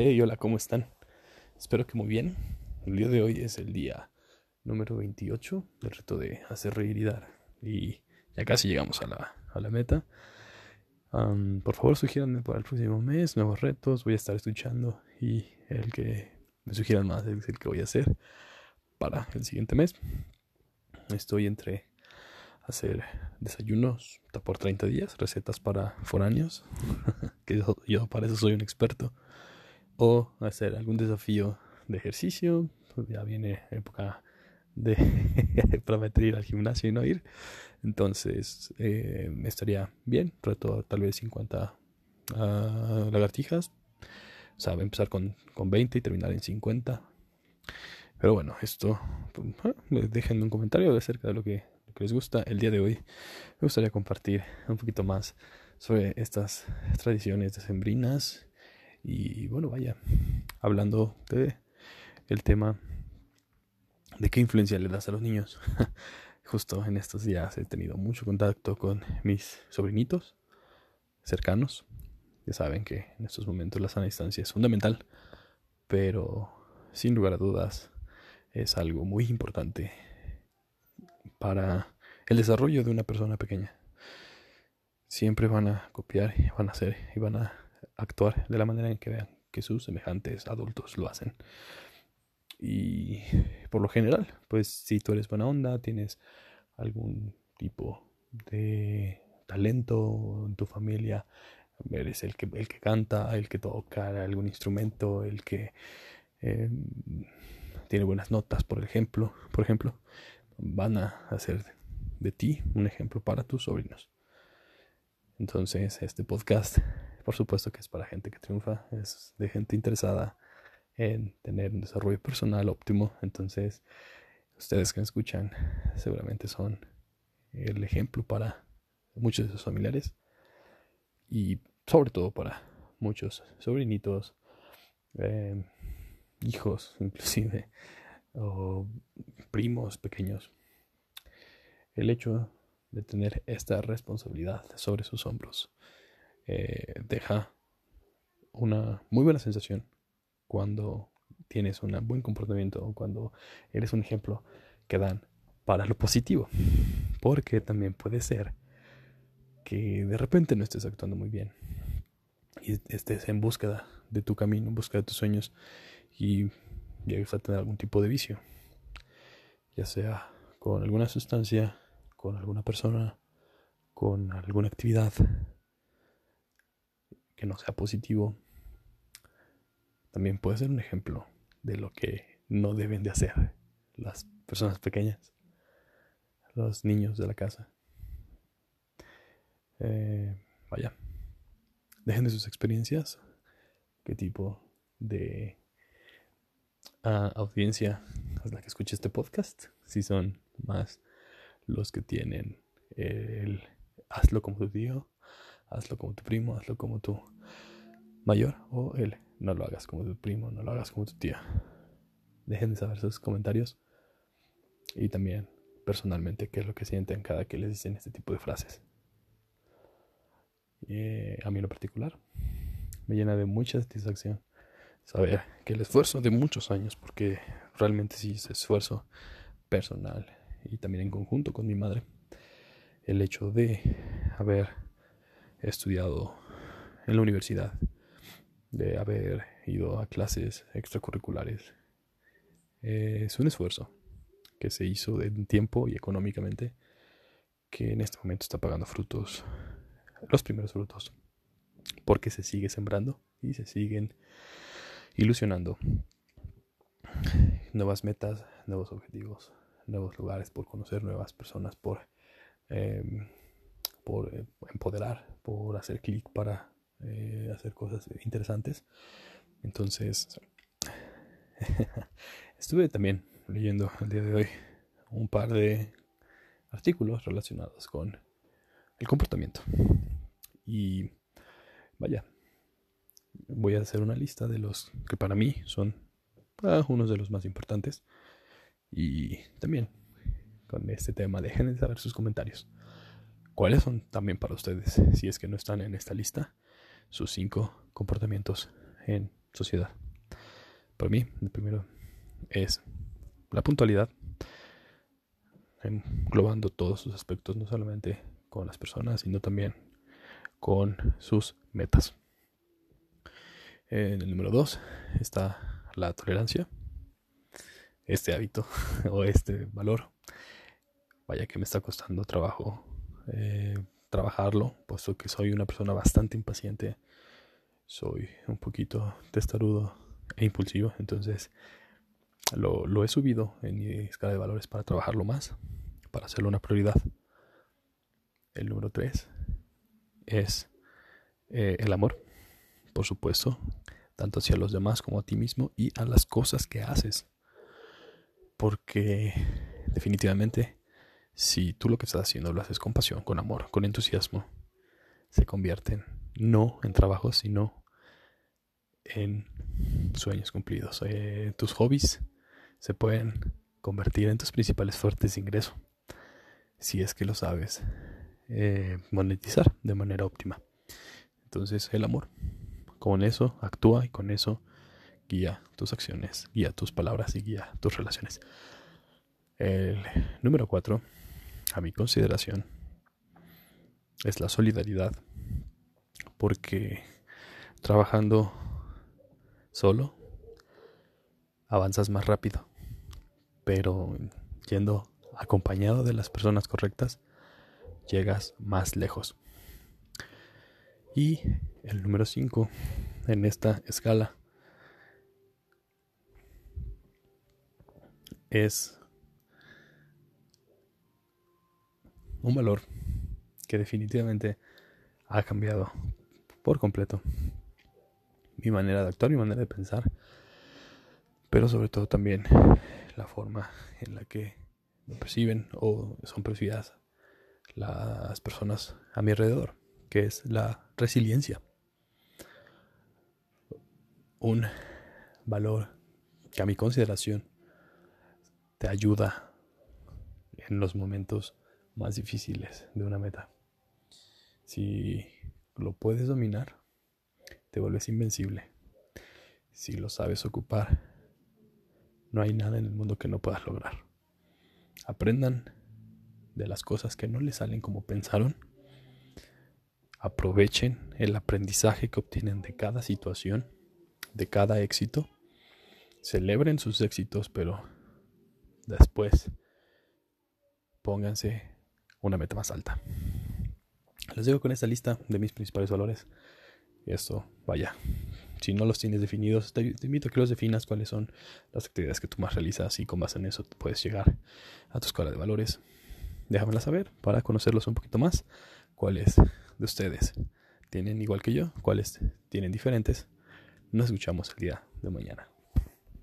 Hey, hola, ¿cómo están? Espero que muy bien. El día de hoy es el día número 28 del reto de hacer reír y dar. Y ya casi llegamos a la, a la meta. por favor, sugieranme para el próximo mes nuevos retos. Voy a estar escuchando y el que me sugieran más es el que voy a hacer para el siguiente mes. Estoy entre hacer desayunos por 30 días, recetas para foráneos, que yo para eso soy un experto o hacer algún desafío de ejercicio. Pues ya viene época de prometer ir al gimnasio y no ir. Entonces eh, estaría bien, reto tal vez 50 ah, lagartijas. O sea, empezar con, con 20 y terminar en 50. Pero bueno, esto, pues, ah, dejen un comentario acerca de lo que, lo que les gusta. El día de hoy me gustaría compartir un poquito más sobre estas tradiciones decembrinas y bueno, vaya, hablando de el tema de qué influencia le das a los niños. Justo en estos días he tenido mucho contacto con mis sobrinitos cercanos. Ya saben que en estos momentos la sana distancia es fundamental, pero sin lugar a dudas es algo muy importante para el desarrollo de una persona pequeña. Siempre van a copiar van a hacer y van a actuar de la manera en que vean que sus semejantes adultos lo hacen. Y por lo general, pues si tú eres buena onda, tienes algún tipo de talento en tu familia, eres el que, el que canta, el que toca algún instrumento, el que em, tiene buenas notas, por ejemplo, por ejemplo, van a hacer de ti un ejemplo para tus sobrinos. Entonces, este podcast por supuesto que es para gente que triunfa, es de gente interesada en tener un desarrollo personal óptimo. Entonces, ustedes que me escuchan seguramente son el ejemplo para muchos de sus familiares y sobre todo para muchos sobrinitos, em, hijos inclusive, o primos pequeños. El hecho de tener esta responsabilidad sobre sus hombros eh, deja una muy buena sensación cuando tienes un buen comportamiento o cuando eres un ejemplo que dan para lo positivo. Porque también puede ser que de repente no estés actuando muy bien y estés en búsqueda de tu camino, en búsqueda de tus sueños y llegues a tener algún tipo de vicio, ya sea con alguna sustancia, con alguna persona, con alguna actividad que no sea positivo, también puede ser un ejemplo de lo que no deben de hacer las personas pequeñas, los niños de la casa. Eh, vaya, dejen de sus experiencias, qué tipo de ah, audiencia es la que escucha este podcast, si son más los que tienen el hazlo como tu tío hazlo como tu primo, hazlo como tu mayor o él, no lo hagas como tu primo, no lo hagas como tu tía. Dejen de saber sus comentarios y también personalmente qué es lo que sienten cada que les dicen este tipo de frases. Eh, a mí en lo particular me llena de mucha satisfacción saber que el esfuerzo de muchos años, porque realmente sí es esfuerzo personal y también en conjunto con mi madre, el hecho de haber estudiado en la universidad, de haber ido a clases extracurriculares. es un esfuerzo que se hizo de tiempo y económicamente que en este momento está pagando frutos, los primeros frutos, porque se sigue sembrando y se siguen ilusionando nuevas metas, nuevos objetivos, nuevos lugares por conocer, nuevas personas por em, por eh, empoderar, por hacer clic para eh, hacer cosas interesantes. Entonces, estuve también leyendo el día de hoy un par de artículos relacionados con el comportamiento. Y vaya, voy a hacer una lista de los que para mí son ah, unos de los más importantes. Y también con este tema, dejen de saber sus comentarios. ¿Cuáles son también para ustedes, si es que no están en esta lista, sus cinco comportamientos en sociedad. Para mí, el primero es la puntualidad, englobando todos sus aspectos, no solamente con las personas, sino también con sus metas. En el número dos está la tolerancia, este hábito o este valor. Vaya que me está costando trabajo eh, trabajarlo, puesto que soy una persona bastante impaciente, soy un poquito testarudo e impulsivo, entonces lo, lo he subido en mi escala de valores para trabajarlo más, para hacerlo una prioridad. El número 3 es eh, el amor, por supuesto, tanto hacia los demás como a ti mismo y a las cosas que haces. Porque definitivamente, si tú lo que estás haciendo lo haces con pasión, con amor, con entusiasmo, se convierten no en trabajo, sino en sueños cumplidos. Eh, tus hobbies se pueden convertir en tus principales fuertes de ingreso, si es que lo sabes eh, monetizar de manera óptima. Entonces el amor, con eso actúa y con eso guía tus acciones, guía tus palabras y guía tus relaciones. El número cuatro, a mi consideración, es la solidaridad, porque trabajando solo avanzas más rápido, pero yendo acompañado de las personas correctas, llegas más lejos. Y el número 5 en esta escala es un valor que definitivamente ha cambiado por completo mi manera de actuar, mi manera de pensar, pero sobre todo también la forma en la que me perciben o son percibidas las personas a mi alrededor, que es la resiliencia. Un valor que a mi consideración te ayuda en los momentos más difíciles de una meta. Si lo puedes dominar, te vuelves invencible. Si lo sabes ocupar, no hay nada en el mundo que no puedas lograr. Aprendan de las cosas que no les salen como pensaron. Aprovechen el aprendizaje que obtienen de cada situación, de cada éxito. Celebren sus éxitos, pero después pónganse una meta más alta. Les digo con esta lista de mis principales valores. Esto, vaya, si no los tienes definidos, te, invito a que los definas cuáles son las actividades que tú más realizas y con base en eso puedes llegar a tu escala de valores déjamela saber para conocerlos un poquito más. ¿Cuáles de ustedes tienen igual que yo? ¿Cuáles tienen diferentes? Nos escuchamos el día de mañana.